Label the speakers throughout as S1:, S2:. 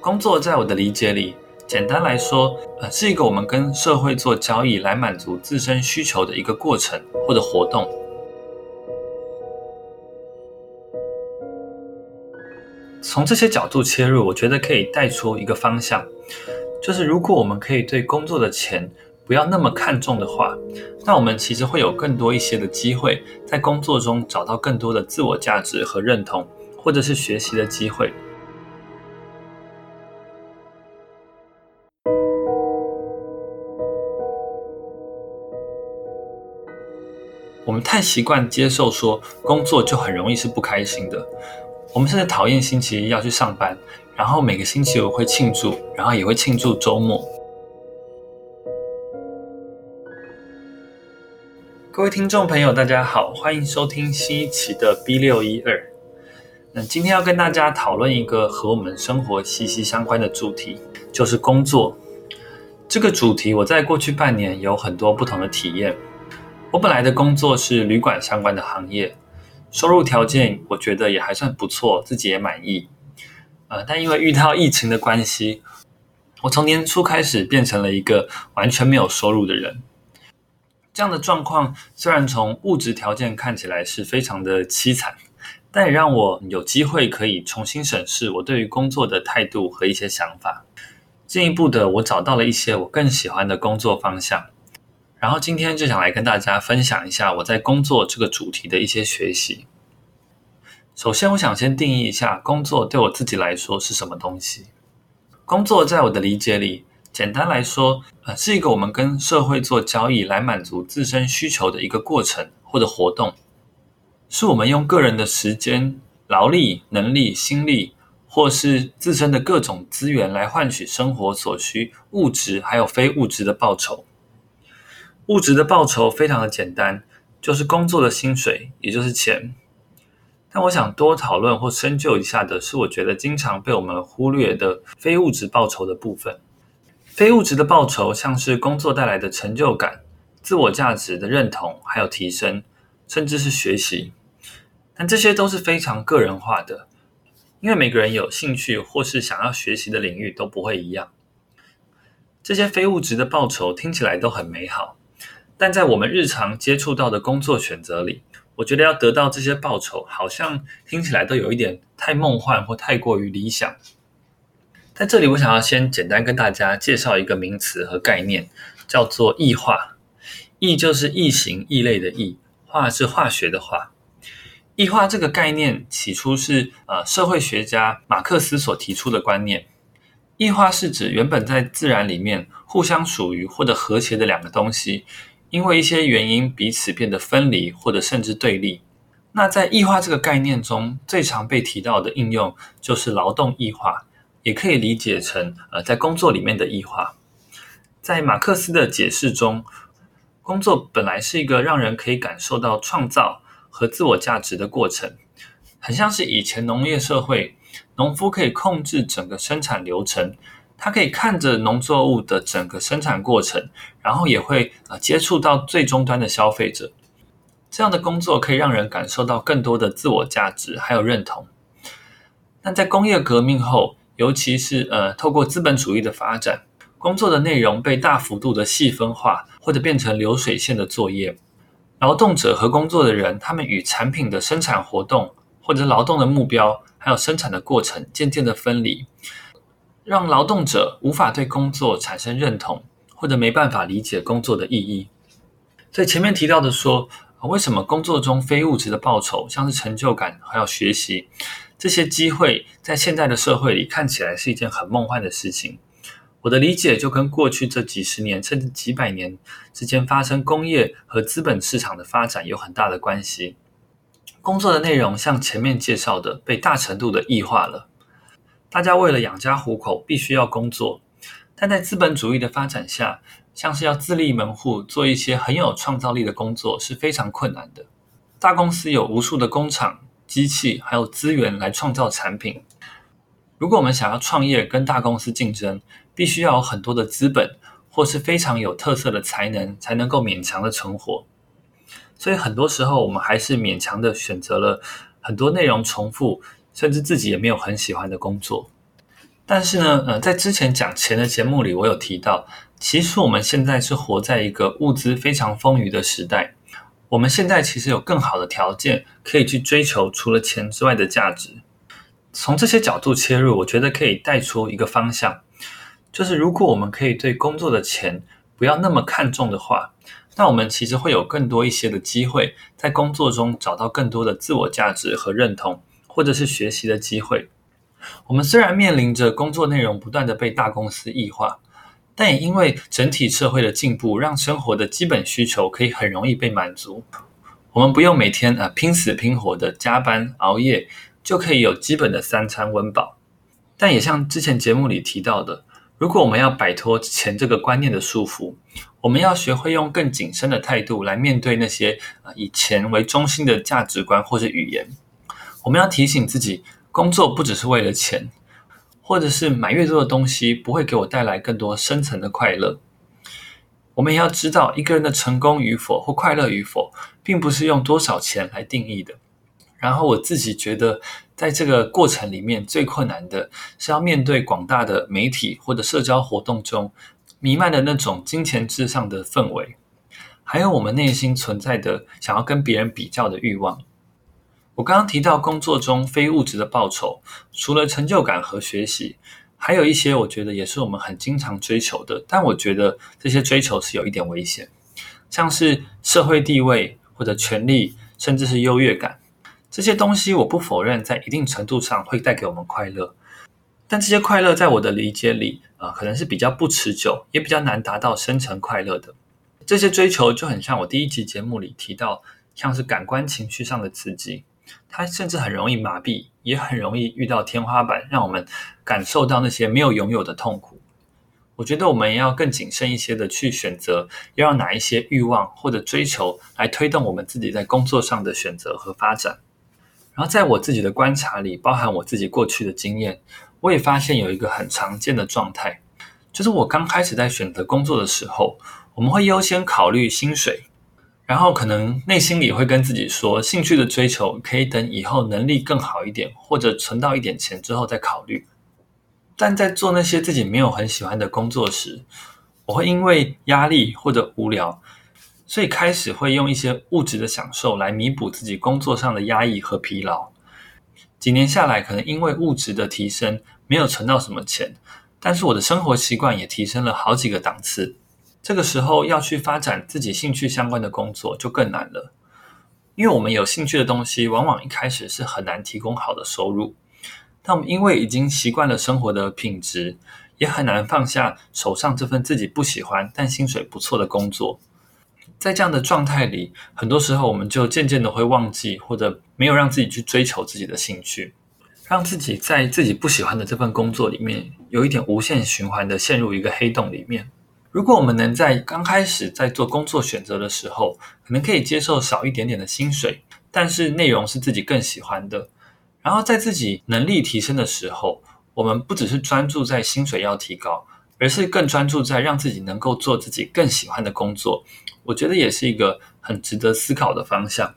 S1: 工作在我的理解里，简单来说，呃，是一个我们跟社会做交易来满足自身需求的一个过程或者活动。从这些角度切入，我觉得可以带出一个方向，就是如果我们可以对工作的钱不要那么看重的话，那我们其实会有更多一些的机会，在工作中找到更多的自我价值和认同，或者是学习的机会。太习惯接受说工作就很容易是不开心的，我们甚至讨厌星期一要去上班，然后每个星期五会庆祝，然后也会庆祝周末。各位听众朋友，大家好，欢迎收听新一期的 B 六一二。那今天要跟大家讨论一个和我们生活息息相关的主题，就是工作。这个主题我在过去半年有很多不同的体验。我本来的工作是旅馆相关的行业，收入条件我觉得也还算不错，自己也满意。呃，但因为遇到疫情的关系，我从年初开始变成了一个完全没有收入的人。这样的状况虽然从物质条件看起来是非常的凄惨，但也让我有机会可以重新审视我对于工作的态度和一些想法。进一步的，我找到了一些我更喜欢的工作方向。然后今天就想来跟大家分享一下我在工作这个主题的一些学习。首先，我想先定义一下工作对我自己来说是什么东西。工作在我的理解里，简单来说，呃，是一个我们跟社会做交易来满足自身需求的一个过程或者活动，是我们用个人的时间、劳力、能力、心力，或是自身的各种资源来换取生活所需物质还有非物质的报酬。物质的报酬非常的简单，就是工作的薪水，也就是钱。但我想多讨论或深究一下的是，我觉得经常被我们忽略的非物质报酬的部分。非物质的报酬像是工作带来的成就感、自我价值的认同，还有提升，甚至是学习。但这些都是非常个人化的，因为每个人有兴趣或是想要学习的领域都不会一样。这些非物质的报酬听起来都很美好。但在我们日常接触到的工作选择里，我觉得要得到这些报酬，好像听起来都有一点太梦幻或太过于理想。在这里，我想要先简单跟大家介绍一个名词和概念，叫做异化。异就是异形、异类的异，化是化学的化。异化这个概念起初是呃社会学家马克思所提出的观念。异化是指原本在自然里面互相属于或者和谐的两个东西。因为一些原因，彼此变得分离，或者甚至对立。那在异化这个概念中，最常被提到的应用就是劳动异化，也可以理解成呃，在工作里面的异化。在马克思的解释中，工作本来是一个让人可以感受到创造和自我价值的过程，很像是以前农业社会，农夫可以控制整个生产流程。他可以看着农作物的整个生产过程，然后也会呃接触到最终端的消费者。这样的工作可以让人感受到更多的自我价值还有认同。但在工业革命后，尤其是呃透过资本主义的发展，工作的内容被大幅度的细分化，或者变成流水线的作业。劳动者和工作的人，他们与产品的生产活动或者劳动的目标，还有生产的过程渐渐的分离。让劳动者无法对工作产生认同，或者没办法理解工作的意义。所以前面提到的说，为什么工作中非物质的报酬，像是成就感还有学习这些机会，在现在的社会里看起来是一件很梦幻的事情？我的理解就跟过去这几十年甚至几百年之间发生工业和资本市场的发展有很大的关系。工作的内容像前面介绍的，被大程度的异化了。大家为了养家糊口，必须要工作，但在资本主义的发展下，像是要自立门户，做一些很有创造力的工作是非常困难的。大公司有无数的工厂、机器，还有资源来创造产品。如果我们想要创业跟大公司竞争，必须要有很多的资本，或是非常有特色的才能，才能够勉强的存活。所以很多时候，我们还是勉强的选择了很多内容重复。甚至自己也没有很喜欢的工作，但是呢，呃，在之前讲钱的节目里，我有提到，其实我们现在是活在一个物资非常丰裕的时代。我们现在其实有更好的条件可以去追求除了钱之外的价值。从这些角度切入，我觉得可以带出一个方向，就是如果我们可以对工作的钱不要那么看重的话，那我们其实会有更多一些的机会，在工作中找到更多的自我价值和认同，或者是学习的机会。我们虽然面临着工作内容不断的被大公司异化，但也因为整体社会的进步，让生活的基本需求可以很容易被满足。我们不用每天啊拼死拼活的加班熬夜，就可以有基本的三餐温饱。但也像之前节目里提到的，如果我们要摆脱钱这个观念的束缚，我们要学会用更谨慎的态度来面对那些啊以钱为中心的价值观或者语言。我们要提醒自己。工作不只是为了钱，或者是买越多的东西不会给我带来更多深层的快乐。我们也要知道，一个人的成功与否或快乐与否，并不是用多少钱来定义的。然后我自己觉得，在这个过程里面，最困难的是要面对广大的媒体或者社交活动中弥漫的那种金钱至上的氛围，还有我们内心存在的想要跟别人比较的欲望。我刚刚提到工作中非物质的报酬，除了成就感和学习，还有一些我觉得也是我们很经常追求的。但我觉得这些追求是有一点危险，像是社会地位或者权力，甚至是优越感。这些东西我不否认，在一定程度上会带给我们快乐，但这些快乐在我的理解里，呃，可能是比较不持久，也比较难达到深层快乐的。这些追求就很像我第一集节目里提到，像是感官情绪上的刺激。它甚至很容易麻痹，也很容易遇到天花板，让我们感受到那些没有拥有的痛苦。我觉得我们要更谨慎一些的去选择，要让哪一些欲望或者追求来推动我们自己在工作上的选择和发展。然后在我自己的观察里，包含我自己过去的经验，我也发现有一个很常见的状态，就是我刚开始在选择工作的时候，我们会优先考虑薪水。然后可能内心里会跟自己说，兴趣的追求可以等以后能力更好一点，或者存到一点钱之后再考虑。但在做那些自己没有很喜欢的工作时，我会因为压力或者无聊，所以开始会用一些物质的享受来弥补自己工作上的压抑和疲劳。几年下来，可能因为物质的提升，没有存到什么钱，但是我的生活习惯也提升了好几个档次。这个时候要去发展自己兴趣相关的工作就更难了，因为我们有兴趣的东西，往往一开始是很难提供好的收入。但我们因为已经习惯了生活的品质，也很难放下手上这份自己不喜欢但薪水不错的工作。在这样的状态里，很多时候我们就渐渐的会忘记，或者没有让自己去追求自己的兴趣，让自己在自己不喜欢的这份工作里面，有一点无限循环的陷入一个黑洞里面。如果我们能在刚开始在做工作选择的时候，可能可以接受少一点点的薪水，但是内容是自己更喜欢的。然后在自己能力提升的时候，我们不只是专注在薪水要提高，而是更专注在让自己能够做自己更喜欢的工作。我觉得也是一个很值得思考的方向。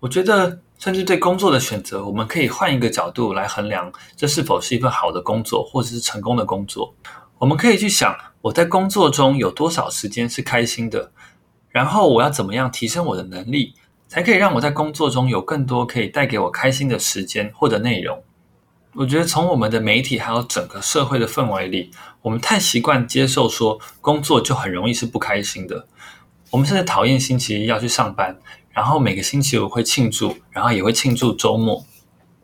S1: 我觉得，甚至对工作的选择，我们可以换一个角度来衡量，这是否是一份好的工作，或者是成功的工作。我们可以去想，我在工作中有多少时间是开心的，然后我要怎么样提升我的能力，才可以让我在工作中有更多可以带给我开心的时间或者内容。我觉得从我们的媒体还有整个社会的氛围里，我们太习惯接受说工作就很容易是不开心的。我们甚至讨厌星期一要去上班，然后每个星期五会庆祝，然后也会庆祝周末。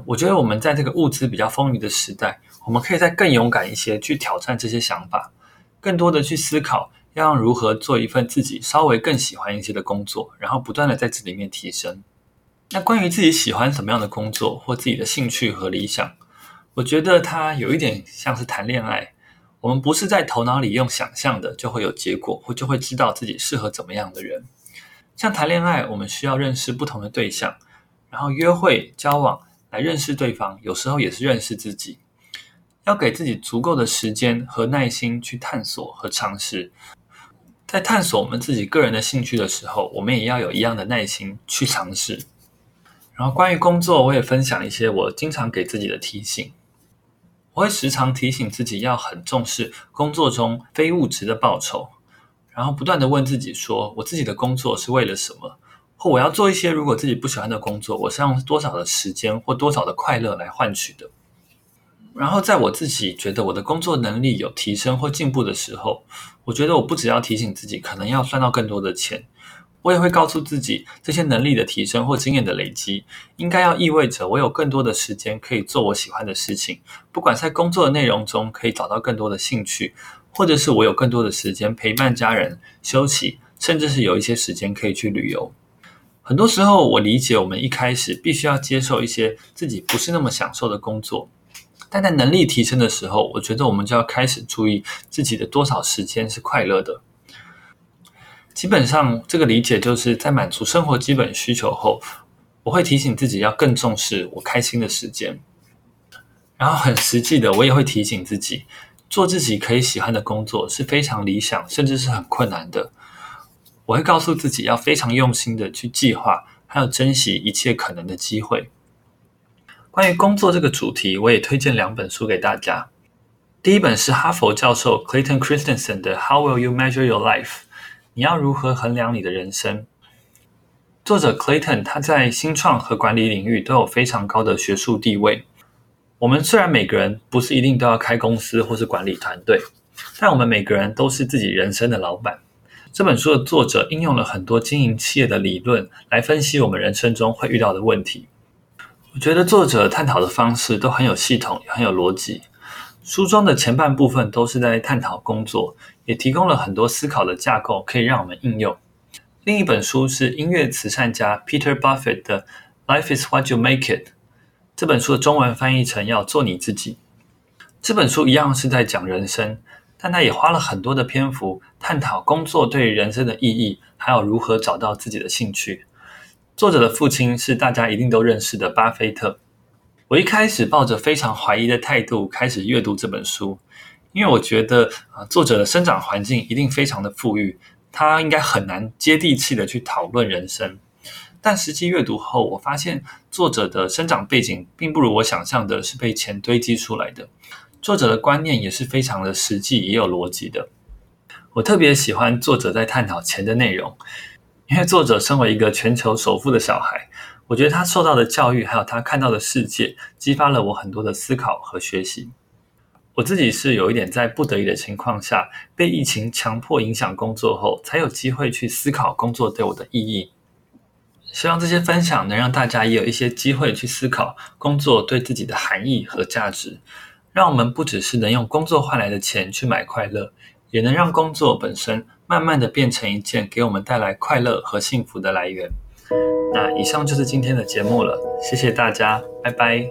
S1: 我觉得我们在这个物资比较丰裕的时代，我们可以再更勇敢一些去挑战这些想法，更多的去思考要如何做一份自己稍微更喜欢一些的工作，然后不断的在这里面提升。那关于自己喜欢什么样的工作或自己的兴趣和理想，我觉得它有一点像是谈恋爱，我们不是在头脑里用想象的就会有结果，或就会知道自己适合怎么样的人。像谈恋爱，我们需要认识不同的对象，然后约会交往来认识对方，有时候也是认识自己。要给自己足够的时间和耐心去探索和尝试，在探索我们自己个人的兴趣的时候，我们也要有一样的耐心去尝试。然后关于工作，我也分享一些我经常给自己的提醒。我会时常提醒自己要很重视工作中非物质的报酬，然后不断地问自己说：我自己的工作是为了什么？或我要做一些如果自己不喜欢的工作，我是用多少的时间或多少的快乐来换取的？然后在我自己觉得我的工作能力有提升或进步的时候，我觉得我不只要提醒自己可能要赚到更多的钱，我也会告诉自己这些能力的提升或经验的累积，应该要意味着我有更多的时间可以做我喜欢的事情，不管在工作的内容中可以找到更多的兴趣，或者是我有更多的时间陪伴家人、休息，甚至是有一些时间可以去旅游。很多时候，我理解我们一开始必须要接受一些自己不是那么享受的工作，但在能力提升的时候，我觉得我们就要开始注意自己的多少时间是快乐的。基本上，这个理解就是在满足生活基本需求后，我会提醒自己要更重视我开心的时间。然后很实际的，我也会提醒自己，做自己可以喜欢的工作是非常理想，甚至是很困难的。我会告诉自己要非常用心的去计划，还有珍惜一切可能的机会。关于工作这个主题，我也推荐两本书给大家。第一本是哈佛教授 Clayton Christensen 的《How Will You Measure Your Life》，你要如何衡量你的人生？作者 Clayton 他在新创和管理领域都有非常高的学术地位。我们虽然每个人不是一定都要开公司或是管理团队，但我们每个人都是自己人生的老板。这本书的作者应用了很多经营企业的理论来分析我们人生中会遇到的问题。我觉得作者探讨的方式都很有系统，也很有逻辑。书中的前半部分都是在探讨工作，也提供了很多思考的架构，可以让我们应用。另一本书是音乐慈善家 Peter Buffett 的《Life is what you make it》。这本书的中文翻译成“要做你自己”。这本书一样是在讲人生。但他也花了很多的篇幅探讨工作对人生的意义，还有如何找到自己的兴趣。作者的父亲是大家一定都认识的巴菲特。我一开始抱着非常怀疑的态度开始阅读这本书，因为我觉得啊，作者的生长环境一定非常的富裕，他应该很难接地气的去讨论人生。但实际阅读后，我发现作者的生长背景并不如我想象的是被钱堆积出来的。作者的观念也是非常的实际，也有逻辑的。我特别喜欢作者在探讨钱的内容，因为作者身为一个全球首富的小孩，我觉得他受到的教育还有他看到的世界，激发了我很多的思考和学习。我自己是有一点在不得已的情况下，被疫情强迫影响工作后，才有机会去思考工作对我的意义。希望这些分享能让大家也有一些机会去思考工作对自己的含义和价值。让我们不只是能用工作换来的钱去买快乐，也能让工作本身慢慢的变成一件给我们带来快乐和幸福的来源。那以上就是今天的节目了，谢谢大家，拜拜。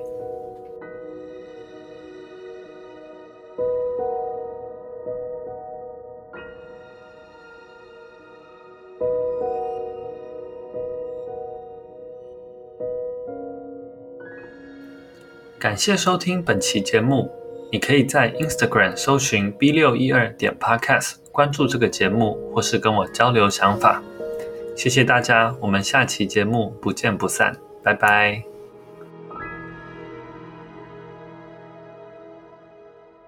S1: 感谢收听本期节目。你可以在 Instagram 搜寻 B 六一二点 Podcast，关注这个节目，或是跟我交流想法。谢谢大家，我们下期节目不见不散，拜拜。